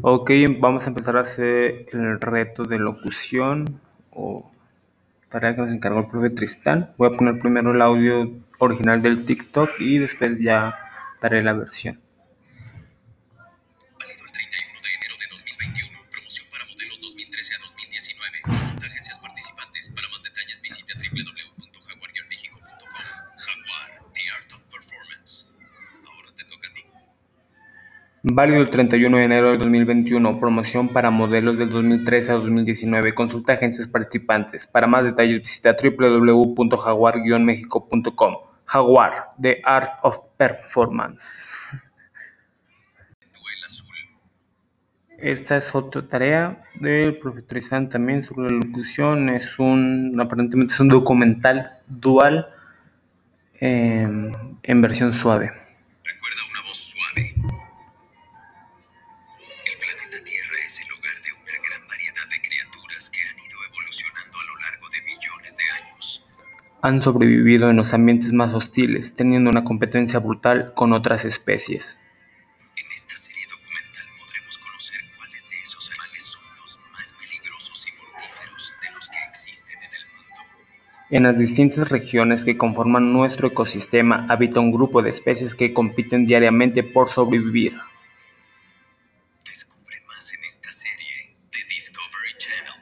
Ok, vamos a empezar a hacer el reto de locución o tarea que nos encargó el profe Tristán. Voy a poner primero el audio original del TikTok y después ya daré la versión. Válido el 31 de enero de 2021. Promoción para modelos 2013 a 2019. Válido el 31 de enero del 2021. Promoción para modelos del 2013 a 2019. Consulta agencias participantes. Para más detalles visita www.jaguar-mexico.com. Jaguar, The Art of Performance. Esta es otra tarea del profe Tristán también sobre la locución. Es un, aparentemente es un documental dual eh, en versión suave. Han sobrevivido en los ambientes más hostiles, teniendo una competencia brutal con otras especies. En esta serie documental podremos conocer cuáles de esos animales son los más peligrosos y mortíferos de los que existen en el mundo. En las distintas regiones que conforman nuestro ecosistema habita un grupo de especies que compiten diariamente por sobrevivir. Descubre más en esta serie de Discovery Channel.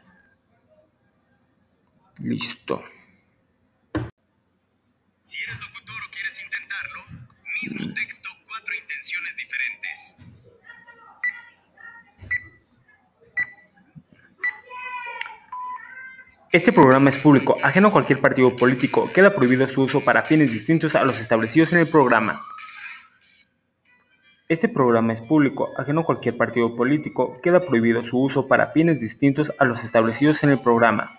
Listo. Si eres locutor o quieres intentarlo, mismo texto, cuatro intenciones diferentes. Este programa es público, ajeno a cualquier partido político. Queda prohibido su uso para fines distintos a los establecidos en el programa. Este programa es público, ajeno a cualquier partido político. Queda prohibido su uso para fines distintos a los establecidos en el programa.